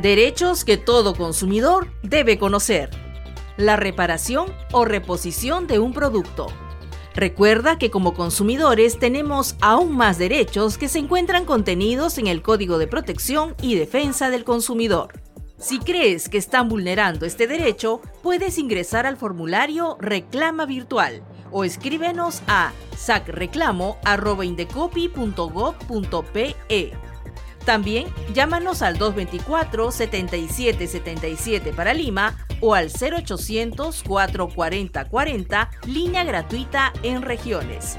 Derechos que todo consumidor debe conocer. La reparación o reposición de un producto. Recuerda que como consumidores tenemos aún más derechos que se encuentran contenidos en el Código de Protección y Defensa del Consumidor. Si crees que están vulnerando este derecho, puedes ingresar al formulario Reclama Virtual o escríbenos a sacreclamo.indecopy.gov.pe. También llámanos al 224-7777 para Lima o al 0800 440 40, línea gratuita en regiones.